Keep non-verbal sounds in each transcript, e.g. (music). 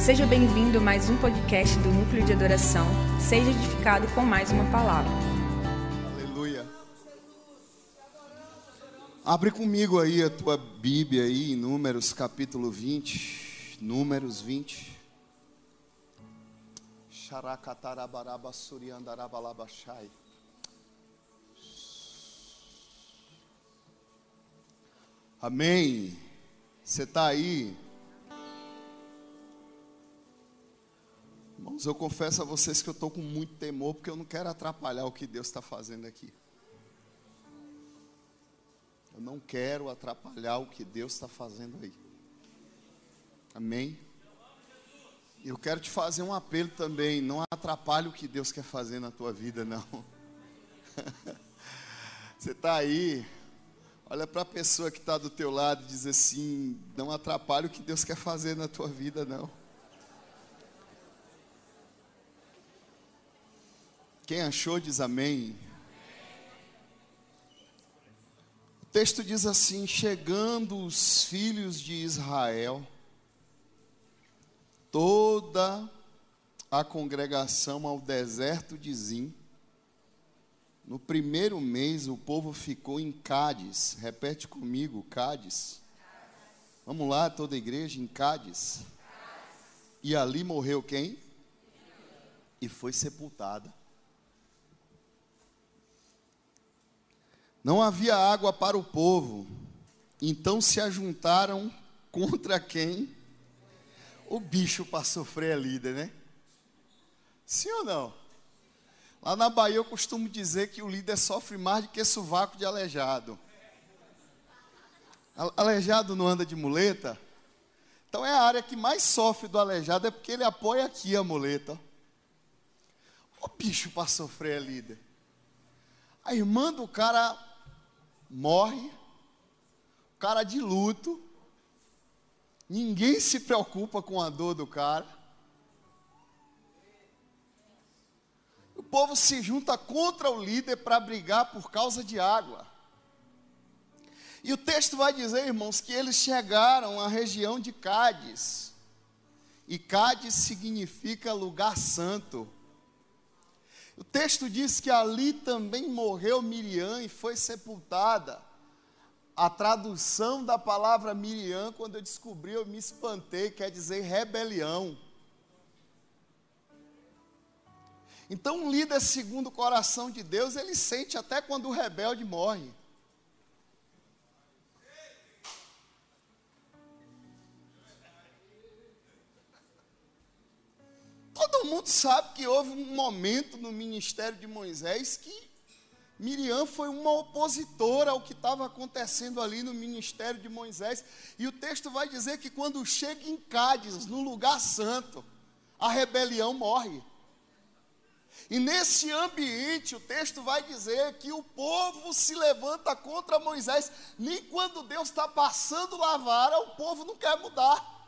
Seja bem-vindo a mais um podcast do Núcleo de Adoração. Seja edificado com mais uma palavra. Aleluia. Abre comigo aí a tua Bíblia aí em Números capítulo 20. Números 20. Xaracatarabaraba suriandarabalabashai. Amém. Você está aí? Irmãos, eu confesso a vocês que eu estou com muito temor, porque eu não quero atrapalhar o que Deus está fazendo aqui. Eu não quero atrapalhar o que Deus está fazendo aí. Amém? Eu quero te fazer um apelo também. Não atrapalhe o que Deus quer fazer na tua vida, não. (laughs) Você está aí, olha para a pessoa que está do teu lado e diz assim: não atrapalhe o que Deus quer fazer na tua vida, não. Quem achou diz amém. O texto diz assim: chegando os filhos de Israel, toda a congregação ao deserto de Zim. No primeiro mês o povo ficou em Cádiz. Repete comigo, Cádiz. Vamos lá, toda a igreja em Cádiz. E ali morreu quem? E foi sepultada. Não havia água para o povo, então se ajuntaram contra quem? O bicho para sofrer a líder, né? Sim ou não? Lá na Bahia eu costumo dizer que o líder sofre mais do que sovaco de aleijado. Aleijado não anda de muleta? Então é a área que mais sofre do aleijado, é porque ele apoia aqui a muleta. O bicho para sofrer a líder. A irmã do cara morre, o cara de luto, ninguém se preocupa com a dor do cara. O povo se junta contra o líder para brigar por causa de água. E o texto vai dizer, irmãos, que eles chegaram à região de Cádiz. E Cádiz significa lugar santo. O texto diz que ali também morreu Miriam e foi sepultada. A tradução da palavra Miriam, quando eu descobri, eu me espantei, quer dizer rebelião. Então, um líder segundo o coração de Deus, ele sente até quando o rebelde morre. Todo mundo sabe que houve um momento no ministério de Moisés que Miriam foi uma opositora ao que estava acontecendo ali no ministério de Moisés. E o texto vai dizer que quando chega em Cádiz, no lugar santo, a rebelião morre. E nesse ambiente, o texto vai dizer que o povo se levanta contra Moisés. Nem quando Deus está passando a vara, o povo não quer mudar.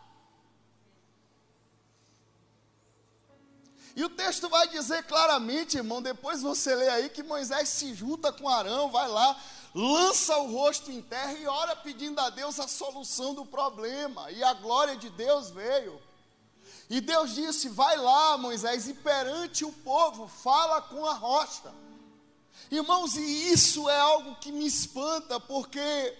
E o texto vai dizer claramente, irmão, depois você lê aí que Moisés se junta com Arão, vai lá, lança o rosto em terra e ora pedindo a Deus a solução do problema. E a glória de Deus veio. E Deus disse: Vai lá, Moisés, e perante o povo, fala com a rocha. Irmãos, e isso é algo que me espanta, porque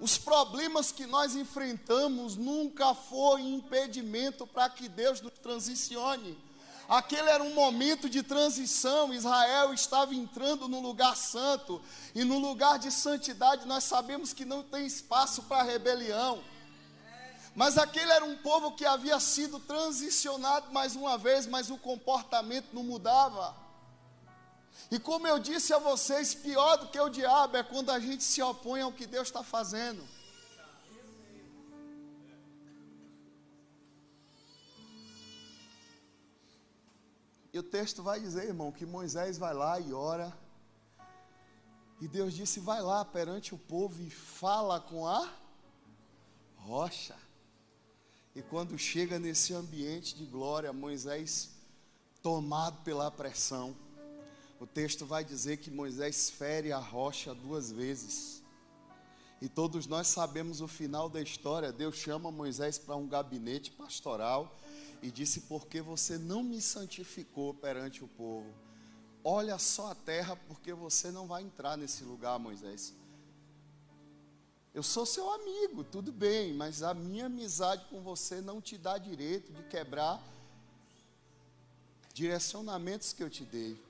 os problemas que nós enfrentamos nunca foi impedimento para que Deus nos transicione. Aquele era um momento de transição. Israel estava entrando no lugar santo. E no lugar de santidade nós sabemos que não tem espaço para rebelião. Mas aquele era um povo que havia sido transicionado mais uma vez, mas o comportamento não mudava. E como eu disse a vocês, pior do que o diabo é quando a gente se opõe ao que Deus está fazendo. E o texto vai dizer, irmão, que Moisés vai lá e ora. E Deus disse: vai lá perante o povo e fala com a rocha. E quando chega nesse ambiente de glória, Moisés, tomado pela pressão, o texto vai dizer que Moisés fere a rocha duas vezes. E todos nós sabemos o final da história. Deus chama Moisés para um gabinete pastoral e disse: Porque você não me santificou perante o povo. Olha só a terra, porque você não vai entrar nesse lugar, Moisés. Eu sou seu amigo, tudo bem, mas a minha amizade com você não te dá direito de quebrar direcionamentos que eu te dei.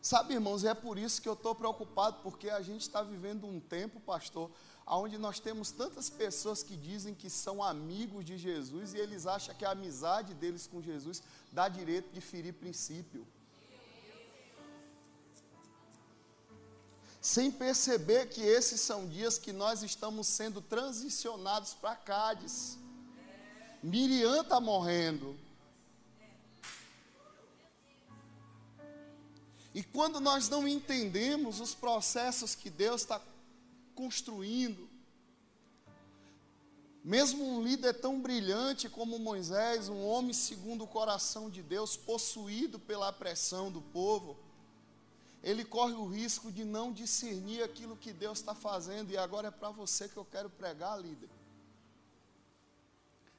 Sabe, irmãos, é por isso que eu estou preocupado, porque a gente está vivendo um tempo, pastor, onde nós temos tantas pessoas que dizem que são amigos de Jesus e eles acham que a amizade deles com Jesus dá direito de ferir princípio. Sem perceber que esses são dias que nós estamos sendo transicionados para Cádiz. Miriam está morrendo. E quando nós não entendemos os processos que Deus está construindo, mesmo um líder tão brilhante como Moisés, um homem segundo o coração de Deus, possuído pela pressão do povo, ele corre o risco de não discernir aquilo que Deus está fazendo, e agora é para você que eu quero pregar, líder.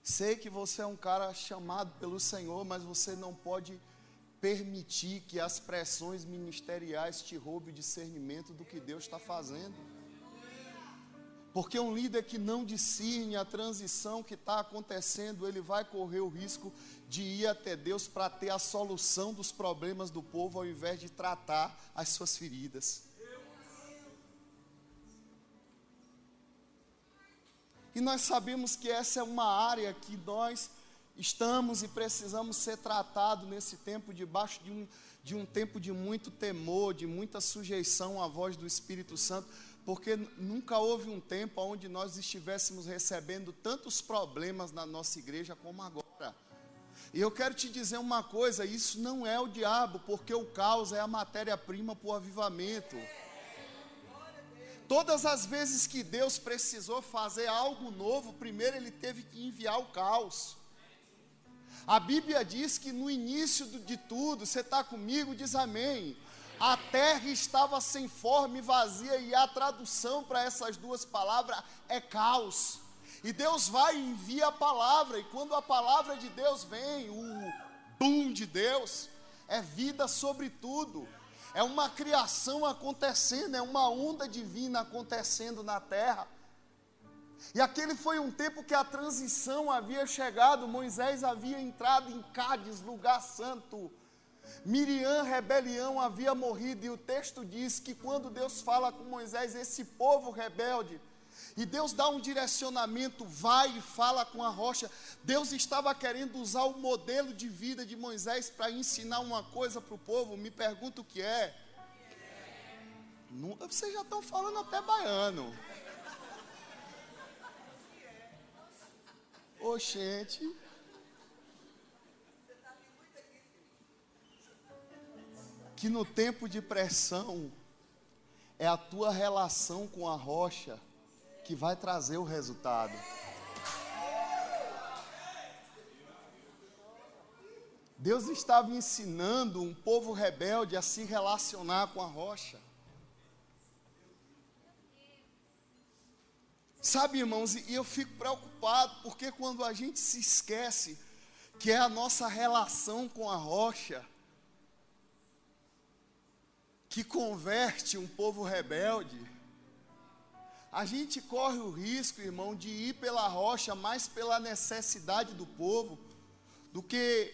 Sei que você é um cara chamado pelo Senhor, mas você não pode permitir que as pressões ministeriais te roubem o discernimento do que Deus está fazendo. Porque um líder que não discerne a transição que está acontecendo, ele vai correr o risco de ir até Deus para ter a solução dos problemas do povo, ao invés de tratar as suas feridas. E nós sabemos que essa é uma área que nós estamos e precisamos ser tratados nesse tempo debaixo de um, de um tempo de muito temor, de muita sujeição à voz do Espírito Santo, porque nunca houve um tempo onde nós estivéssemos recebendo tantos problemas na nossa igreja como agora. E eu quero te dizer uma coisa: isso não é o diabo, porque o caos é a matéria-prima para o avivamento. Todas as vezes que Deus precisou fazer algo novo, primeiro ele teve que enviar o caos. A Bíblia diz que no início de tudo, você está comigo, diz amém. A terra estava sem forma e vazia, e a tradução para essas duas palavras é caos. E Deus vai e envia a palavra, e quando a palavra de Deus vem, o boom de Deus, é vida sobre tudo. É uma criação acontecendo, é uma onda divina acontecendo na terra. E aquele foi um tempo que a transição havia chegado, Moisés havia entrado em Cádiz, lugar santo. Miriam, rebelião, havia morrido, e o texto diz que quando Deus fala com Moisés, esse povo rebelde, e Deus dá um direcionamento, vai e fala com a rocha. Deus estava querendo usar o modelo de vida de Moisés para ensinar uma coisa para o povo. Me pergunto o que é. Vocês já estão falando até baiano. Oxente. Que no tempo de pressão, é a tua relação com a rocha que vai trazer o resultado. Deus estava ensinando um povo rebelde a se relacionar com a rocha. Sabe, irmãos, e eu fico preocupado, porque quando a gente se esquece que é a nossa relação com a rocha que converte um povo rebelde, a gente corre o risco, irmão, de ir pela rocha mais pela necessidade do povo do que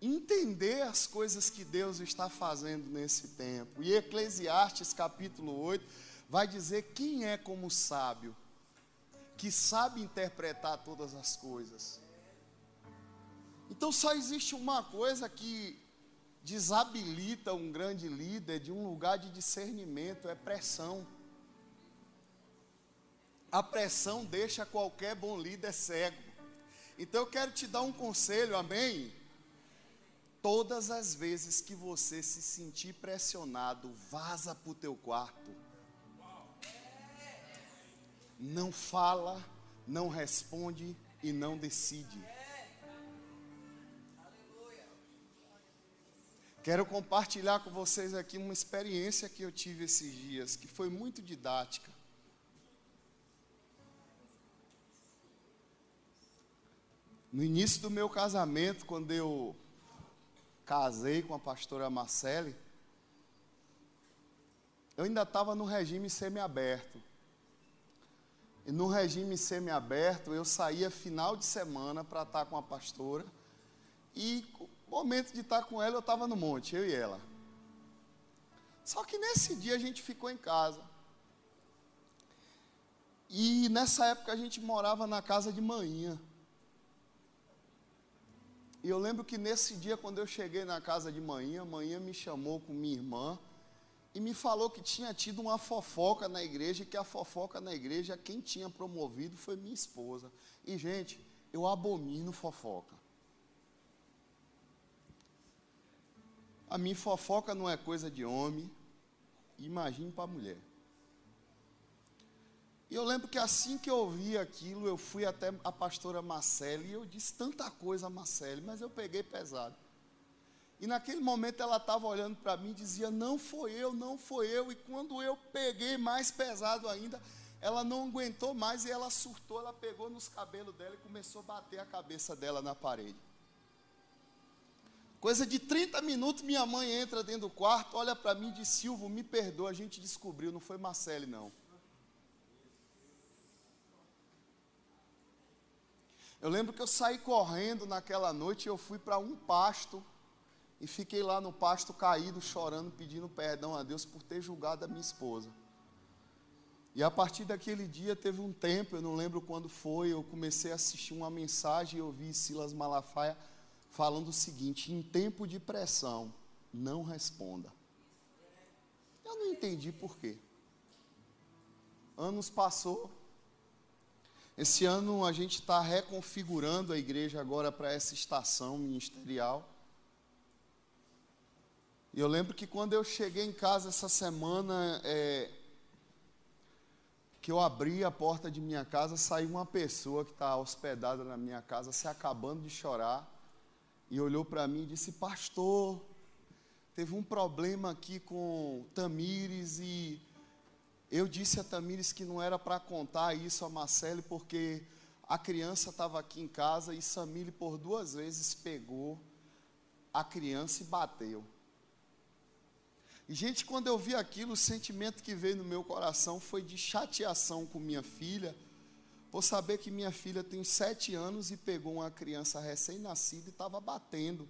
entender as coisas que Deus está fazendo nesse tempo. E Eclesiastes capítulo 8 vai dizer quem é como sábio, que sabe interpretar todas as coisas. Então só existe uma coisa que desabilita um grande líder de um lugar de discernimento, é pressão. A pressão deixa qualquer bom líder cego. Então eu quero te dar um conselho, amém? Todas as vezes que você se sentir pressionado, vaza para o teu quarto não fala, não responde e não decide. Quero compartilhar com vocês aqui uma experiência que eu tive esses dias, que foi muito didática. No início do meu casamento, quando eu casei com a pastora Marcele, eu ainda estava no regime semiaberto. E no regime semiaberto, eu saía final de semana para estar com a pastora. E momento de estar com ela, eu estava no monte, eu e ela. Só que nesse dia a gente ficou em casa. E nessa época a gente morava na casa de manhã. E eu lembro que nesse dia, quando eu cheguei na casa de manhã, manhã me chamou com minha irmã e me falou que tinha tido uma fofoca na igreja e que a fofoca na igreja, quem tinha promovido foi minha esposa. E, gente, eu abomino fofoca. A minha fofoca não é coisa de homem, imagine para mulher. E eu lembro que assim que eu ouvi aquilo, eu fui até a pastora Marcele e eu disse tanta coisa a Marcele, mas eu peguei pesado. E naquele momento ela estava olhando para mim e dizia: Não foi eu, não foi eu. E quando eu peguei mais pesado ainda, ela não aguentou mais e ela surtou. Ela pegou nos cabelos dela e começou a bater a cabeça dela na parede. Coisa de 30 minutos, minha mãe entra dentro do quarto, olha para mim e diz: Silvio, me perdoa, a gente descobriu, não foi Marcele, não. Eu lembro que eu saí correndo naquela noite eu fui para um pasto e fiquei lá no pasto caído, chorando, pedindo perdão a Deus por ter julgado a minha esposa. E a partir daquele dia teve um tempo, eu não lembro quando foi, eu comecei a assistir uma mensagem e ouvi Silas Malafaia falando o seguinte: em tempo de pressão, não responda. Eu não entendi por quê. Anos passou, esse ano a gente está reconfigurando a igreja agora para essa estação ministerial. E eu lembro que quando eu cheguei em casa essa semana, é, que eu abri a porta de minha casa, saiu uma pessoa que está hospedada na minha casa, se acabando de chorar, e olhou para mim e disse: Pastor, teve um problema aqui com Tamires e eu disse a Tamires que não era para contar isso a Marcele, porque a criança estava aqui em casa e Samile por duas vezes pegou a criança e bateu. E, gente, quando eu vi aquilo, o sentimento que veio no meu coração foi de chateação com minha filha, por saber que minha filha tem sete anos e pegou uma criança recém-nascida e estava batendo.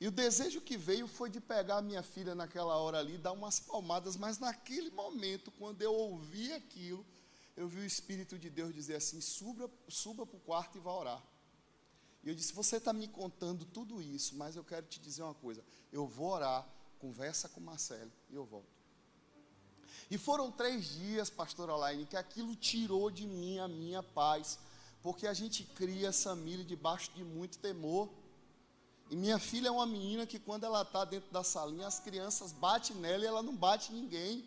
E o desejo que veio foi de pegar a minha filha naquela hora ali, dar umas palmadas, mas naquele momento, quando eu ouvi aquilo, eu vi o Espírito de Deus dizer assim: suba, suba para o quarto e vá orar. E eu disse: Você está me contando tudo isso, mas eu quero te dizer uma coisa: eu vou orar, conversa com Marcelo e eu volto. E foram três dias, pastor Alaine, que aquilo tirou de mim a minha paz, porque a gente cria essa milha debaixo de muito temor. E minha filha é uma menina que quando ela está dentro da salinha, as crianças batem nela e ela não bate ninguém.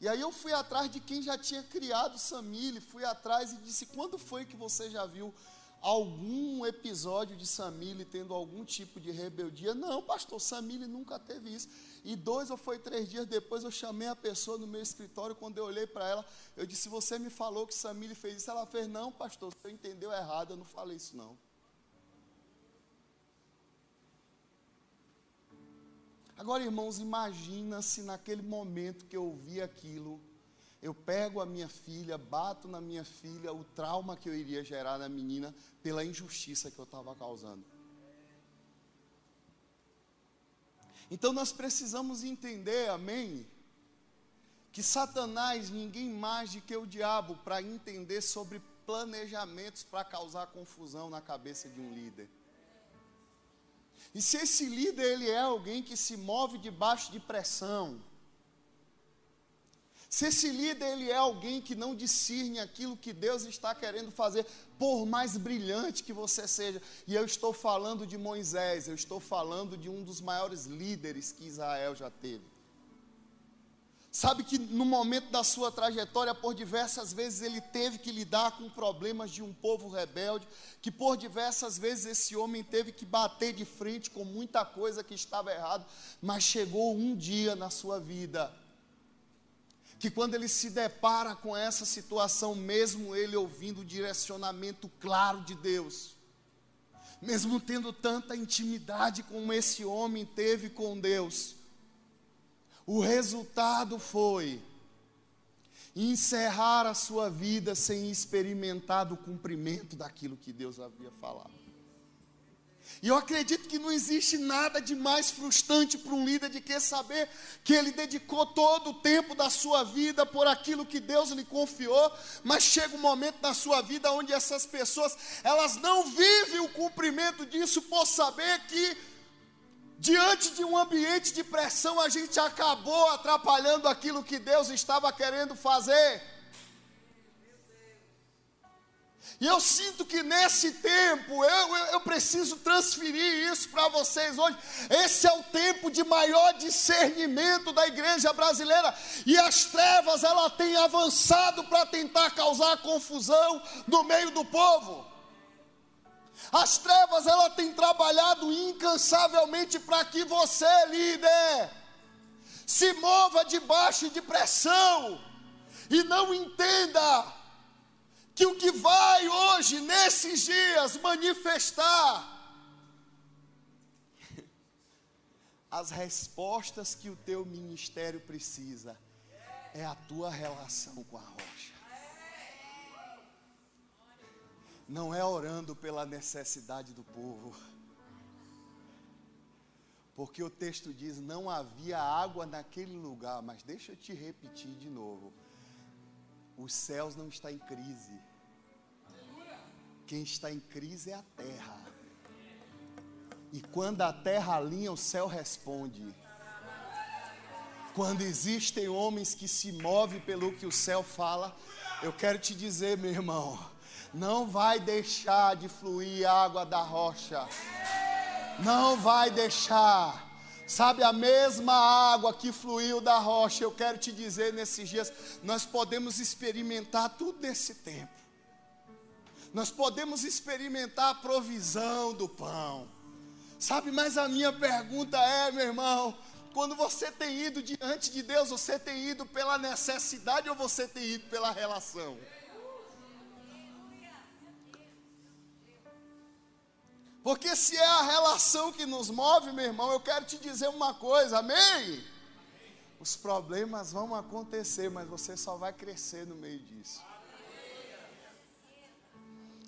E aí eu fui atrás de quem já tinha criado Samile, fui atrás e disse, quando foi que você já viu algum episódio de Samile tendo algum tipo de rebeldia? Não, pastor, Samile nunca teve isso. E dois ou foi três dias depois eu chamei a pessoa no meu escritório, quando eu olhei para ela, eu disse, você me falou que Samile fez isso. Ela fez, não, pastor, você entendeu errado, eu não falei isso não. Agora, irmãos, imagina se naquele momento que eu ouvi aquilo, eu pego a minha filha, bato na minha filha, o trauma que eu iria gerar na menina pela injustiça que eu estava causando. Então nós precisamos entender, amém? Que Satanás, ninguém mais do que o diabo, para entender sobre planejamentos para causar confusão na cabeça de um líder. E se esse líder ele é alguém que se move debaixo de pressão, se esse líder ele é alguém que não discerne aquilo que Deus está querendo fazer, por mais brilhante que você seja, e eu estou falando de Moisés, eu estou falando de um dos maiores líderes que Israel já teve. Sabe que no momento da sua trajetória, por diversas vezes, ele teve que lidar com problemas de um povo rebelde, que por diversas vezes esse homem teve que bater de frente com muita coisa que estava errado, mas chegou um dia na sua vida que quando ele se depara com essa situação, mesmo ele ouvindo o direcionamento claro de Deus, mesmo tendo tanta intimidade como esse homem teve com Deus, o resultado foi encerrar a sua vida sem experimentar o cumprimento daquilo que Deus havia falado. E eu acredito que não existe nada de mais frustrante para um líder de que saber que ele dedicou todo o tempo da sua vida por aquilo que Deus lhe confiou, mas chega um momento na sua vida onde essas pessoas, elas não vivem o cumprimento disso por saber que diante de um ambiente de pressão a gente acabou atrapalhando aquilo que Deus estava querendo fazer. E eu sinto que nesse tempo, eu, eu, eu preciso transferir isso para vocês hoje. Esse é o tempo de maior discernimento da igreja brasileira. E as trevas, ela tem avançado para tentar causar confusão no meio do povo. As trevas, ela tem trabalhado incansavelmente para que você, líder, se mova debaixo de pressão e não entenda que o que vai hoje, nesses dias, manifestar as respostas que o teu ministério precisa é a tua relação com a rocha. Não é orando pela necessidade do povo. Porque o texto diz: não havia água naquele lugar, mas deixa eu te repetir de novo os céus não estão em crise. Quem está em crise é a terra. E quando a terra alinha, o céu responde. Quando existem homens que se movem pelo que o céu fala, eu quero te dizer, meu irmão, não vai deixar de fluir água da rocha. Não vai deixar. Sabe, a mesma água que fluiu da rocha, eu quero te dizer nesses dias, nós podemos experimentar tudo nesse tempo. Nós podemos experimentar a provisão do pão. Sabe, mas a minha pergunta é, meu irmão, quando você tem ido diante de Deus, você tem ido pela necessidade ou você tem ido pela relação? Porque se é a relação que nos move, meu irmão, eu quero te dizer uma coisa, amém? Os problemas vão acontecer, mas você só vai crescer no meio disso.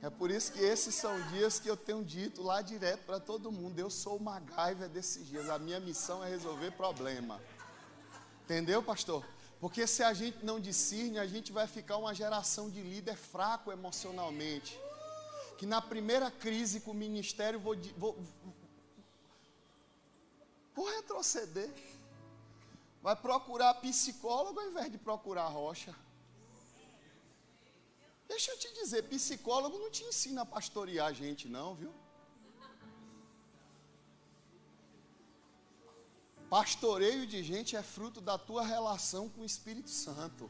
É por isso que esses são dias que eu tenho dito lá direto para todo mundo: eu sou o MacGyver desses dias, a minha missão é resolver problema. Entendeu, pastor? Porque se a gente não discerne, a gente vai ficar uma geração de líder fraco emocionalmente que na primeira crise com o ministério vou, vou, vou retroceder. Vai procurar psicólogo ao invés de procurar rocha. Deixa eu te dizer, psicólogo não te ensina a pastorear a gente, não, viu? Pastoreio de gente é fruto da tua relação com o Espírito Santo.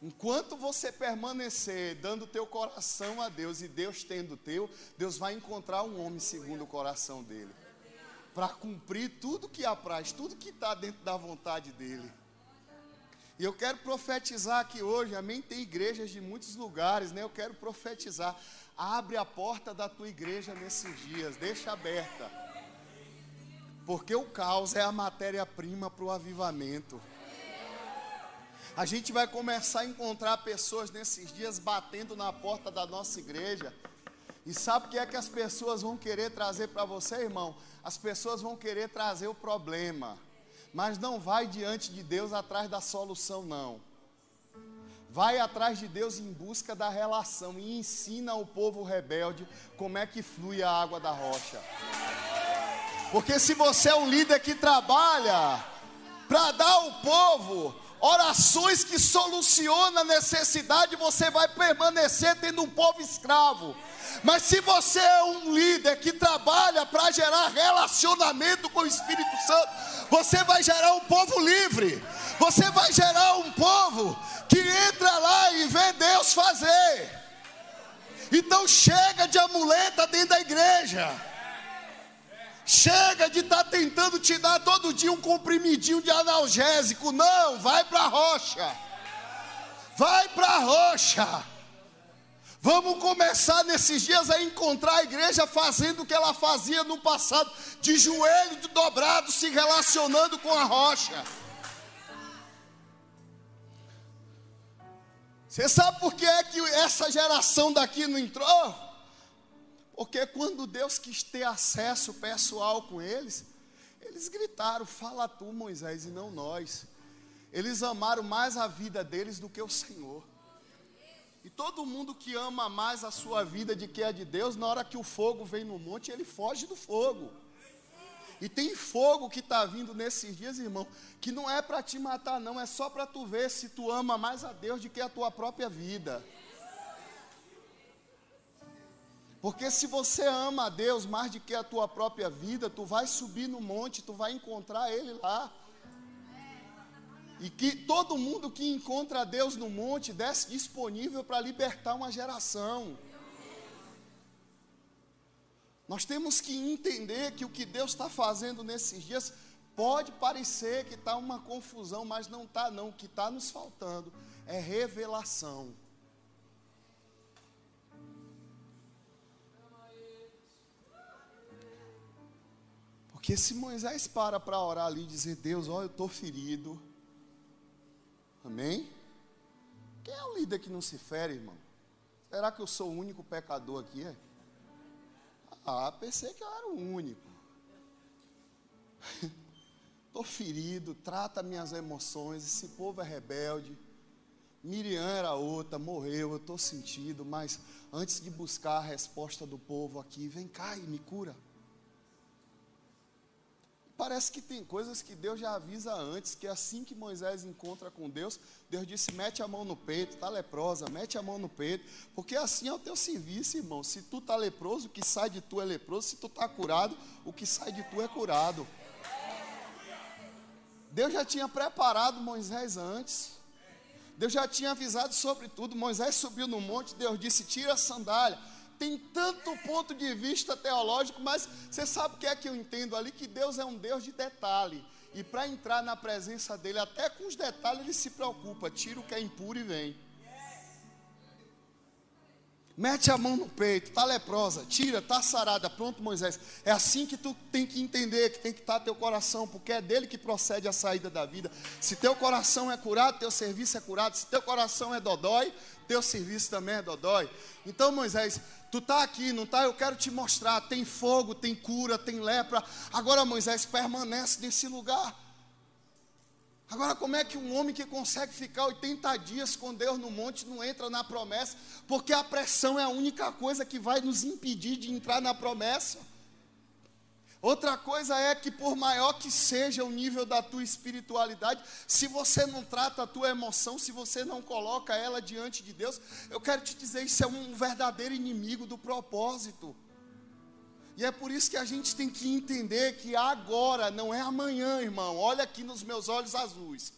Enquanto você permanecer dando teu coração a Deus e Deus tendo teu, Deus vai encontrar um homem segundo o coração dele. Para cumprir tudo que apraz, tudo que está dentro da vontade dele. E eu quero profetizar aqui hoje, amém? Tem igrejas de muitos lugares, né? Eu quero profetizar. Abre a porta da tua igreja nesses dias, deixa aberta. Porque o caos é a matéria-prima para o avivamento. A gente vai começar a encontrar pessoas nesses dias batendo na porta da nossa igreja. E sabe o que é que as pessoas vão querer trazer para você, irmão? As pessoas vão querer trazer o problema. Mas não vai diante de Deus atrás da solução, não. Vai atrás de Deus em busca da relação e ensina ao povo rebelde como é que flui a água da rocha. Porque se você é um líder que trabalha para dar ao povo orações que solucionam a necessidade, você vai permanecer tendo um povo escravo. Mas se você é um líder que trabalha para gerar relacionamento com o Espírito Santo, você vai gerar um povo livre. Você vai gerar um povo que entra lá e vê Deus fazer. Então chega de amuleta dentro da igreja. Chega de estar tá tentando te dar todo dia um comprimidinho de analgésico. Não, vai para a rocha. Vai para a rocha. Vamos começar nesses dias a encontrar a igreja fazendo o que ela fazia no passado, de joelho dobrado, se relacionando com a rocha. Você sabe por que é que essa geração daqui não entrou? Porque quando Deus quis ter acesso pessoal com eles, eles gritaram: Fala tu, Moisés, e não nós. Eles amaram mais a vida deles do que o Senhor. E todo mundo que ama mais a sua vida de que é de Deus, na hora que o fogo vem no monte, ele foge do fogo. E tem fogo que está vindo nesses dias, irmão, que não é para te matar, não, é só para tu ver se tu ama mais a Deus do que a tua própria vida. Porque se você ama a Deus mais do que a tua própria vida, tu vai subir no monte, tu vai encontrar Ele lá. E que todo mundo que encontra Deus no monte desce disponível para libertar uma geração. Nós temos que entender que o que Deus está fazendo nesses dias pode parecer que está uma confusão, mas não está não. O que está nos faltando é revelação. Porque se Moisés para para orar ali e dizer, Deus, olha, eu estou ferido, Amém? Quem é o líder que não se fere, irmão? Será que eu sou o único pecador aqui? É? Ah, pensei que eu era o único. (laughs) Estou ferido, trata minhas emoções. Esse povo é rebelde. Miriam era outra, morreu, eu estou sentido, mas antes de buscar a resposta do povo aqui, vem cá e me cura. Parece que tem coisas que Deus já avisa antes, que assim que Moisés encontra com Deus, Deus disse: mete a mão no peito, está leprosa, mete a mão no peito, porque assim é o teu serviço, irmão. Se tu está leproso, o que sai de tu é leproso, se tu está curado, o que sai de tu é curado. Deus já tinha preparado Moisés antes. Deus já tinha avisado sobre tudo. Moisés subiu no monte, Deus disse: tira a sandália tem tanto ponto de vista teológico, mas você sabe o que é que eu entendo ali? Que Deus é um Deus de detalhe. E para entrar na presença dele, até com os detalhes, ele se preocupa. Tira o que é impuro e vem. Mete a mão no peito, tá leprosa, tira, tá sarada, pronto, Moisés. É assim que tu tem que entender, que tem que estar tá teu coração, porque é dele que procede a saída da vida. Se teu coração é curado, teu serviço é curado. Se teu coração é dodói, teu serviço também é dodói. Então, Moisés, tu tá aqui, não tá? Eu quero te mostrar, tem fogo, tem cura, tem lepra. Agora, Moisés, permanece nesse lugar. Agora, como é que um homem que consegue ficar 80 dias com Deus no monte não entra na promessa? Porque a pressão é a única coisa que vai nos impedir de entrar na promessa. Outra coisa é que, por maior que seja o nível da tua espiritualidade, se você não trata a tua emoção, se você não coloca ela diante de Deus, eu quero te dizer, isso é um verdadeiro inimigo do propósito. E é por isso que a gente tem que entender que agora não é amanhã, irmão. Olha aqui nos meus olhos azuis.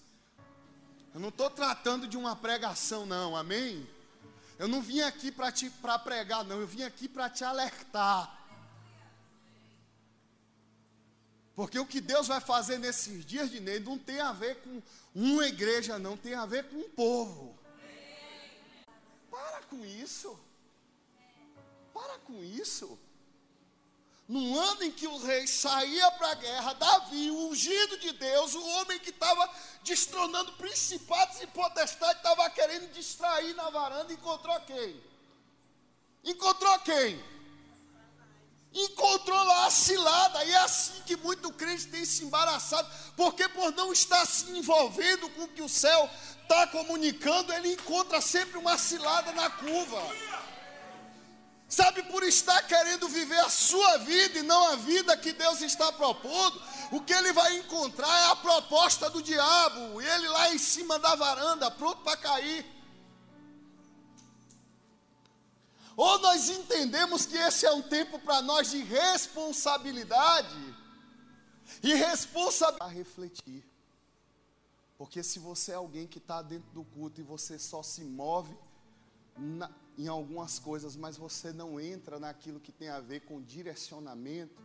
Eu não estou tratando de uma pregação, não, amém? Eu não vim aqui para pregar, não. Eu vim aqui para te alertar. Porque o que Deus vai fazer nesses dias de Ney não tem a ver com uma igreja, não, tem a ver com um povo. Para com isso. Para com isso. No ano em que o rei saía para a guerra, Davi, o ungido de Deus, o homem que estava destronando principados e potestades, estava querendo distrair na varanda, encontrou quem? Encontrou quem? Cilada, e é assim que muito crente tem se embaraçado, porque por não estar se envolvendo com o que o céu está comunicando, ele encontra sempre uma cilada na curva. Sabe, por estar querendo viver a sua vida e não a vida que Deus está propondo, o que ele vai encontrar é a proposta do diabo, ele lá em cima da varanda, pronto para cair. Ou nós entendemos que esse é um tempo para nós de responsabilidade, e responsabilidade a refletir. Porque se você é alguém que está dentro do culto e você só se move na, em algumas coisas, mas você não entra naquilo que tem a ver com direcionamento,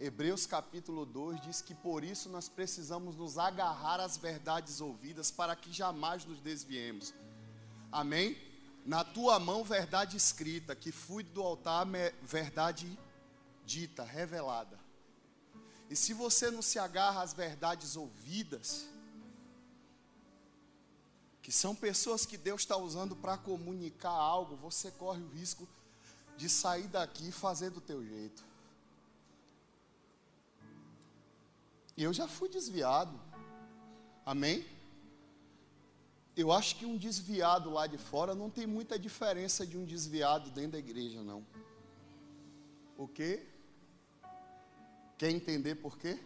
Hebreus capítulo 2 diz que por isso nós precisamos nos agarrar às verdades ouvidas para que jamais nos desviemos. Amém? Na tua mão, verdade escrita, que fui do altar, verdade dita, revelada. E se você não se agarra às verdades ouvidas, que são pessoas que Deus está usando para comunicar algo, você corre o risco de sair daqui e fazer do teu jeito. E eu já fui desviado. Amém? Eu acho que um desviado lá de fora não tem muita diferença de um desviado dentro da igreja, não. O quê? Quer entender por quê?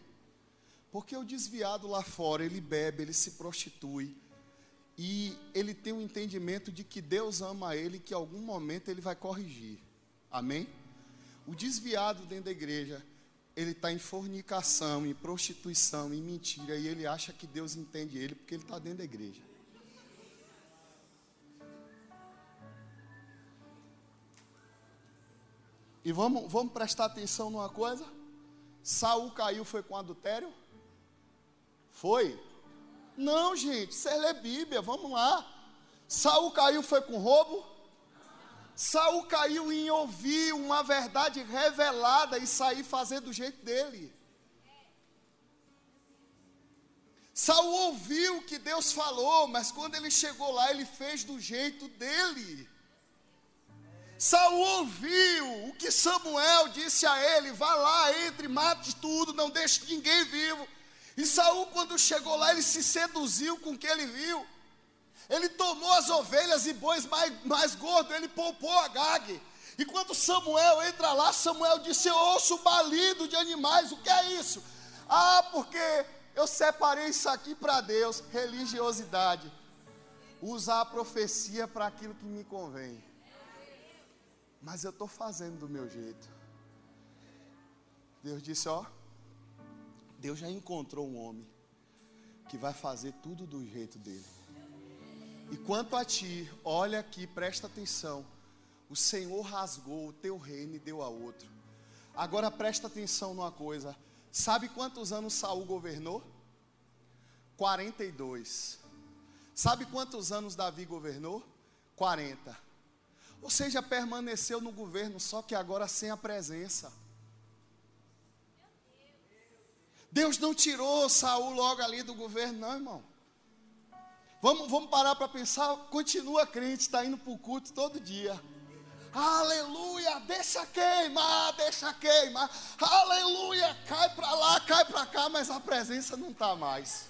Porque o desviado lá fora, ele bebe, ele se prostitui. E ele tem um entendimento de que Deus ama ele e que em algum momento ele vai corrigir. Amém? O desviado dentro da igreja, ele está em fornicação, em prostituição, em mentira, e ele acha que Deus entende ele porque ele está dentro da igreja. E vamos, vamos prestar atenção numa coisa? Saul caiu foi com adultério? Foi? Não, gente, você lê Bíblia, vamos lá. Saul caiu foi com roubo? Saul caiu em ouvir uma verdade revelada e sair fazendo do jeito dele. Saul ouviu o que Deus falou, mas quando ele chegou lá, ele fez do jeito dele. Saul ouviu o que Samuel disse a ele: vá lá, entre, mate tudo, não deixe ninguém vivo. E Saul, quando chegou lá, ele se seduziu com o que ele viu. Ele tomou as ovelhas e bois mais, mais gordos, ele poupou a Gag. E quando Samuel entra lá, Samuel disse: Eu ouço balido de animais, o que é isso? Ah, porque eu separei isso aqui para Deus, religiosidade. Usar a profecia para aquilo que me convém. Mas eu estou fazendo do meu jeito. Deus disse: Ó, Deus já encontrou um homem que vai fazer tudo do jeito dele. E quanto a ti, olha aqui, presta atenção. O Senhor rasgou o teu reino e deu a outro. Agora presta atenção numa coisa. Sabe quantos anos Saul governou? 42. Sabe quantos anos Davi governou? 40. Ou seja, permaneceu no governo, só que agora sem a presença. Deus não tirou Saul logo ali do governo, não, irmão. Vamos, vamos parar para pensar, continua crente, está indo para o culto todo dia. Aleluia, deixa queimar, deixa queimar. Aleluia, cai para lá, cai para cá, mas a presença não está mais.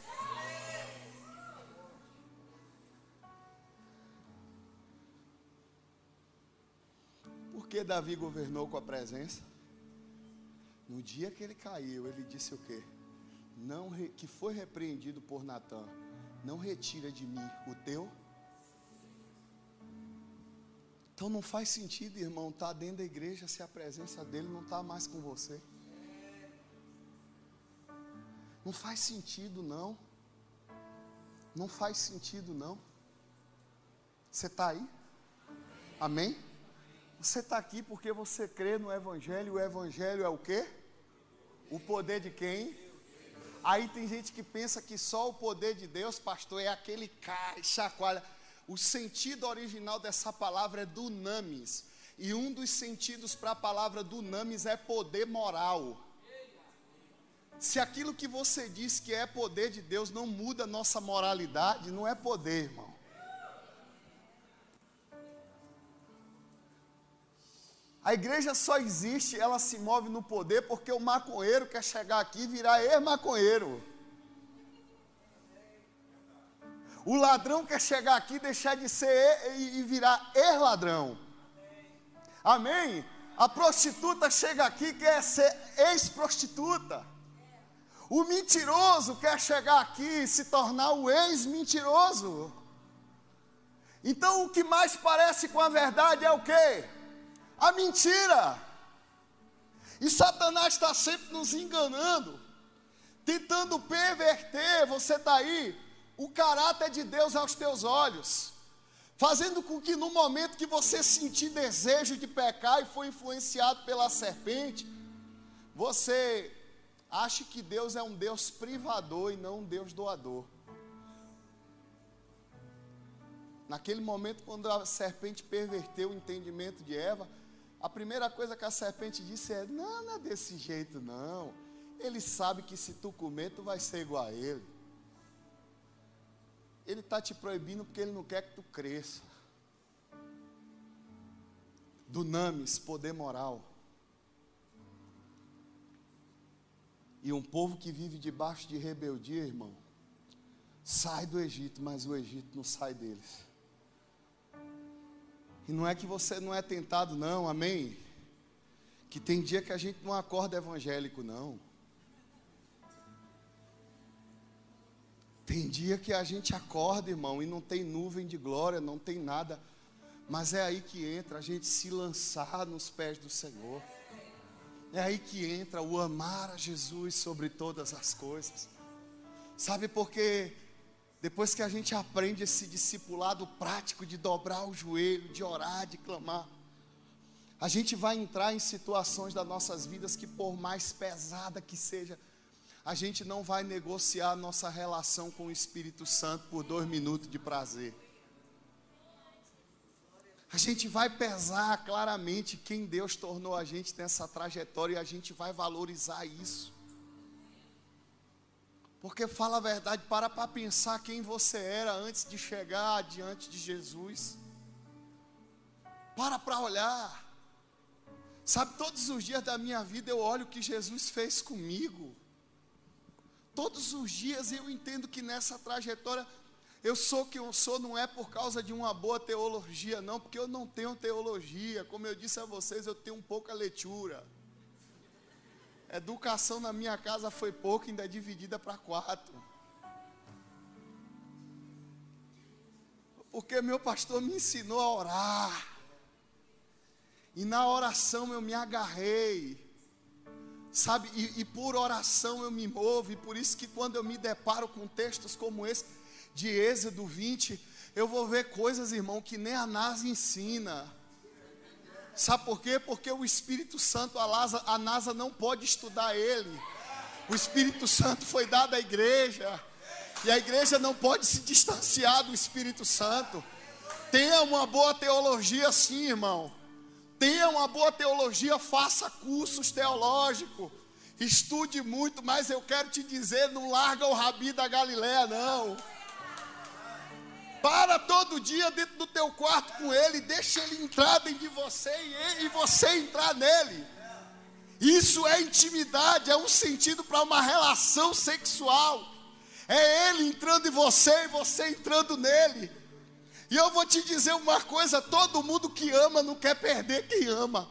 Que Davi governou com a presença? No dia que ele caiu, ele disse o quê? Não, que foi repreendido por Natan não retira de mim o teu. Então não faz sentido, irmão, estar tá dentro da igreja se a presença dele não está mais com você. Não faz sentido, não. Não faz sentido, não. Você está aí? Amém? Você está aqui porque você crê no Evangelho. O Evangelho é o quê? O poder de quem? Aí tem gente que pensa que só o poder de Deus, pastor, é aquele cai, chacoalha. O sentido original dessa palavra é dunamis. E um dos sentidos para a palavra dunamis é poder moral. Se aquilo que você diz que é poder de Deus não muda nossa moralidade, não é poder, irmão. A igreja só existe, ela se move no poder porque o maconheiro quer chegar aqui e virar ex-maconheiro. O ladrão quer chegar aqui e deixar de ser e virar ex-ladrão. Amém? A prostituta chega aqui e quer ser ex-prostituta. O mentiroso quer chegar aqui e se tornar o ex-mentiroso. Então o que mais parece com a verdade é o quê? A mentira. E Satanás está sempre nos enganando, tentando perverter, você está aí, o caráter de Deus aos teus olhos, fazendo com que no momento que você sentir desejo de pecar e foi influenciado pela serpente, Você acha que Deus é um Deus privador e não um Deus doador. Naquele momento, quando a serpente perverteu o entendimento de Eva, a primeira coisa que a serpente disse é: Não, não é desse jeito, não. Ele sabe que se tu comer, tu vai ser igual a ele. Ele está te proibindo porque ele não quer que tu cresça. Dunamis, poder moral. E um povo que vive debaixo de rebeldia, irmão, sai do Egito, mas o Egito não sai deles. E não é que você não é tentado, não, amém? Que tem dia que a gente não acorda evangélico, não. Tem dia que a gente acorda, irmão, e não tem nuvem de glória, não tem nada. Mas é aí que entra a gente se lançar nos pés do Senhor. É aí que entra o amar a Jesus sobre todas as coisas. Sabe porque depois que a gente aprende esse discipulado prático de dobrar o joelho, de orar, de clamar, a gente vai entrar em situações das nossas vidas que por mais pesada que seja, a gente não vai negociar nossa relação com o Espírito Santo por dois minutos de prazer. A gente vai pesar claramente quem Deus tornou a gente nessa trajetória e a gente vai valorizar isso. Porque fala a verdade, para para pensar quem você era antes de chegar diante de Jesus. Para para olhar. Sabe, todos os dias da minha vida eu olho o que Jesus fez comigo. Todos os dias eu entendo que nessa trajetória eu sou quem eu sou não é por causa de uma boa teologia, não, porque eu não tenho teologia. Como eu disse a vocês, eu tenho pouca leitura. Educação na minha casa foi pouca, ainda é dividida para quatro. Porque meu pastor me ensinou a orar. E na oração eu me agarrei. Sabe, e, e por oração eu me movo, e por isso que quando eu me deparo com textos como esse, de Êxodo 20, eu vou ver coisas, irmão, que nem a NASA ensina. Sabe por quê? Porque o Espírito Santo, a NASA, a NASA não pode estudar ele. O Espírito Santo foi dado à igreja. E a igreja não pode se distanciar do Espírito Santo. Tenha uma boa teologia, sim, irmão. Tenha uma boa teologia, faça cursos teológicos. Estude muito, mas eu quero te dizer: não larga o rabi da Galiléia, não. Para todo dia dentro do teu quarto com ele, deixa ele entrar dentro de você e, e você entrar nele. Isso é intimidade, é um sentido para uma relação sexual. É ele entrando em você e você entrando nele. E eu vou te dizer uma coisa: todo mundo que ama não quer perder quem ama.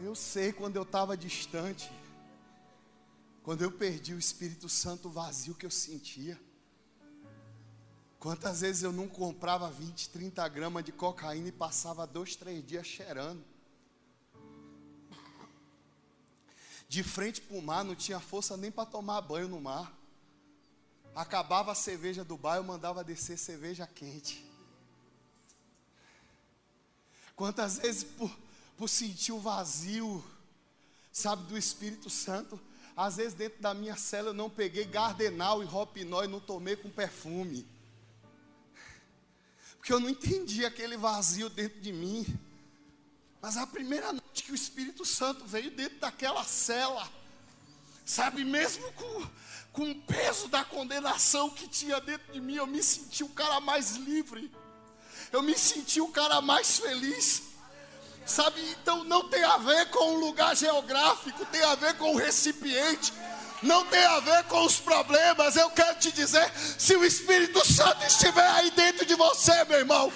Eu sei quando eu estava distante. Quando eu perdi o Espírito Santo vazio que eu sentia. Quantas vezes eu não comprava 20, 30 gramas de cocaína e passava dois, três dias cheirando. De frente para o mar, não tinha força nem para tomar banho no mar. Acabava a cerveja do bar, eu mandava descer cerveja quente. Quantas vezes por, por sentir o vazio, sabe, do Espírito Santo, às vezes dentro da minha cela eu não peguei gardenal e ropinó e não tomei com perfume. Porque eu não entendi aquele vazio dentro de mim. Mas a primeira noite que o Espírito Santo veio dentro daquela cela, sabe, mesmo com, com o peso da condenação que tinha dentro de mim, eu me senti o cara mais livre. Eu me senti o cara mais feliz. Sabe, então não tem a ver com o lugar geográfico, tem a ver com o recipiente, não tem a ver com os problemas. Eu quero te dizer: se o Espírito Santo estiver aí dentro de você, meu irmão,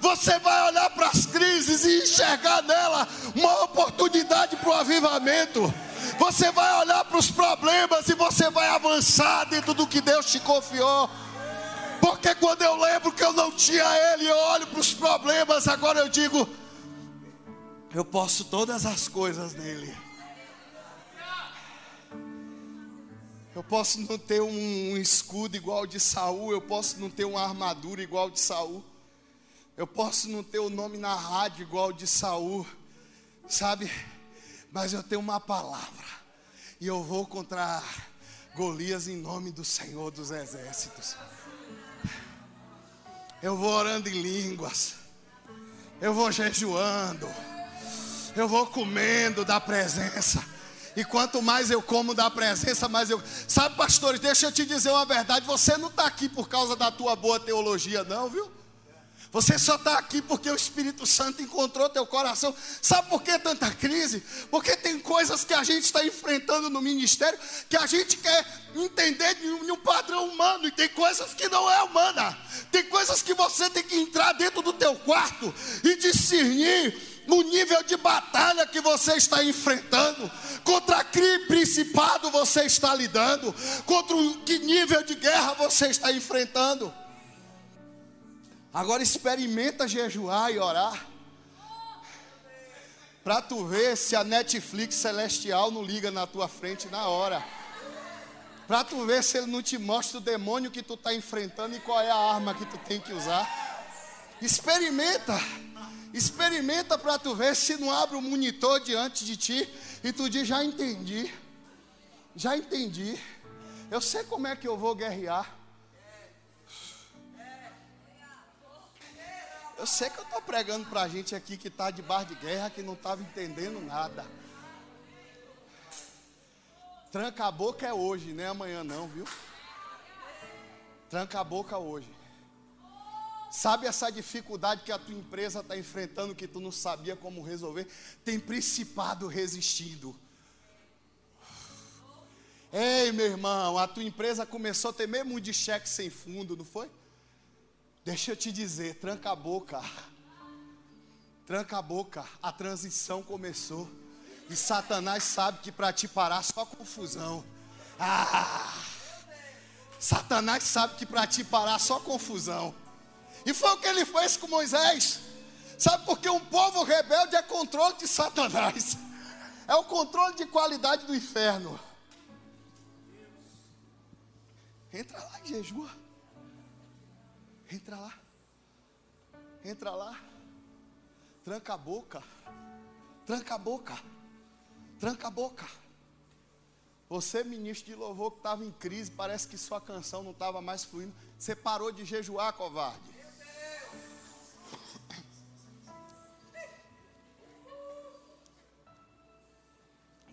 você vai olhar para as crises e enxergar nela uma oportunidade para o avivamento. Você vai olhar para os problemas e você vai avançar dentro do que Deus te confiou. Porque quando eu lembro que eu não tinha Ele, eu olho para os problemas, agora eu digo eu posso todas as coisas nele. Eu posso não ter um escudo igual de Saul, eu posso não ter uma armadura igual de Saul, Eu posso não ter o nome na rádio igual de Saul, sabe? Mas eu tenho uma palavra. E eu vou contra Golias em nome do Senhor dos Exércitos. Eu vou orando em línguas. Eu vou jejuando. Eu vou comendo da presença. E quanto mais eu como da presença, mais eu. Sabe, pastores, deixa eu te dizer uma verdade. Você não está aqui por causa da tua boa teologia, não, viu? Você só está aqui porque o Espírito Santo encontrou teu coração. Sabe por que tanta crise? Porque tem coisas que a gente está enfrentando no ministério que a gente quer entender de um padrão humano e tem coisas que não é humana. Tem coisas que você tem que entrar dentro do teu quarto e discernir no nível de batalha que você está enfrentando, contra que principado você está lidando, contra que nível de guerra você está enfrentando. Agora experimenta jejuar e orar. Para tu ver se a Netflix celestial não liga na tua frente na hora. Para tu ver se ele não te mostra o demônio que tu está enfrentando e qual é a arma que tu tem que usar. Experimenta. Experimenta para tu ver se não abre o um monitor diante de ti e tu diz: Já entendi. Já entendi. Eu sei como é que eu vou guerrear. Eu sei que eu estou pregando para a gente aqui que está de bar de guerra, que não estava entendendo nada. Tranca a boca é hoje, não é amanhã não, viu? Tranca a boca hoje. Sabe essa dificuldade que a tua empresa está enfrentando, que tu não sabia como resolver? Tem principado resistindo. Ei, meu irmão, a tua empresa começou a ter mesmo de cheque sem fundo, não foi? Deixa eu te dizer, tranca a boca. Tranca a boca. A transição começou. E Satanás sabe que para te parar só confusão. Ah! Satanás sabe que para te parar só confusão. E foi o que ele fez com Moisés. Sabe por que um povo rebelde é controle de Satanás? É o controle de qualidade do inferno. Entra lá e jejua. Entra lá. Entra lá. Tranca a boca. Tranca a boca. Tranca a boca. Você, ministro de louvor, que estava em crise, parece que sua canção não estava mais fluindo. Você parou de jejuar, covarde.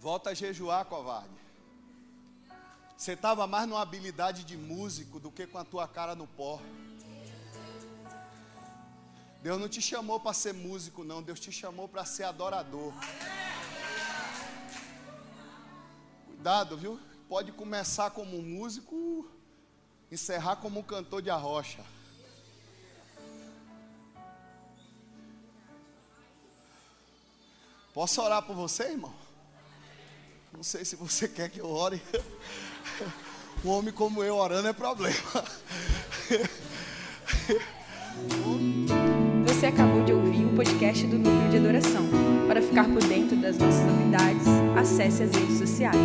Volta a jejuar, covarde. Você estava mais numa habilidade de músico do que com a tua cara no pó. Deus não te chamou para ser músico, não. Deus te chamou para ser adorador. Cuidado, viu? Pode começar como músico, encerrar como um cantor de arrocha. Posso orar por você, irmão? Não sei se você quer que eu ore. Um homem como eu orando é problema. Você acabou de ouvir o podcast do Núcleo de Adoração. Para ficar por dentro das nossas novidades, acesse as redes sociais.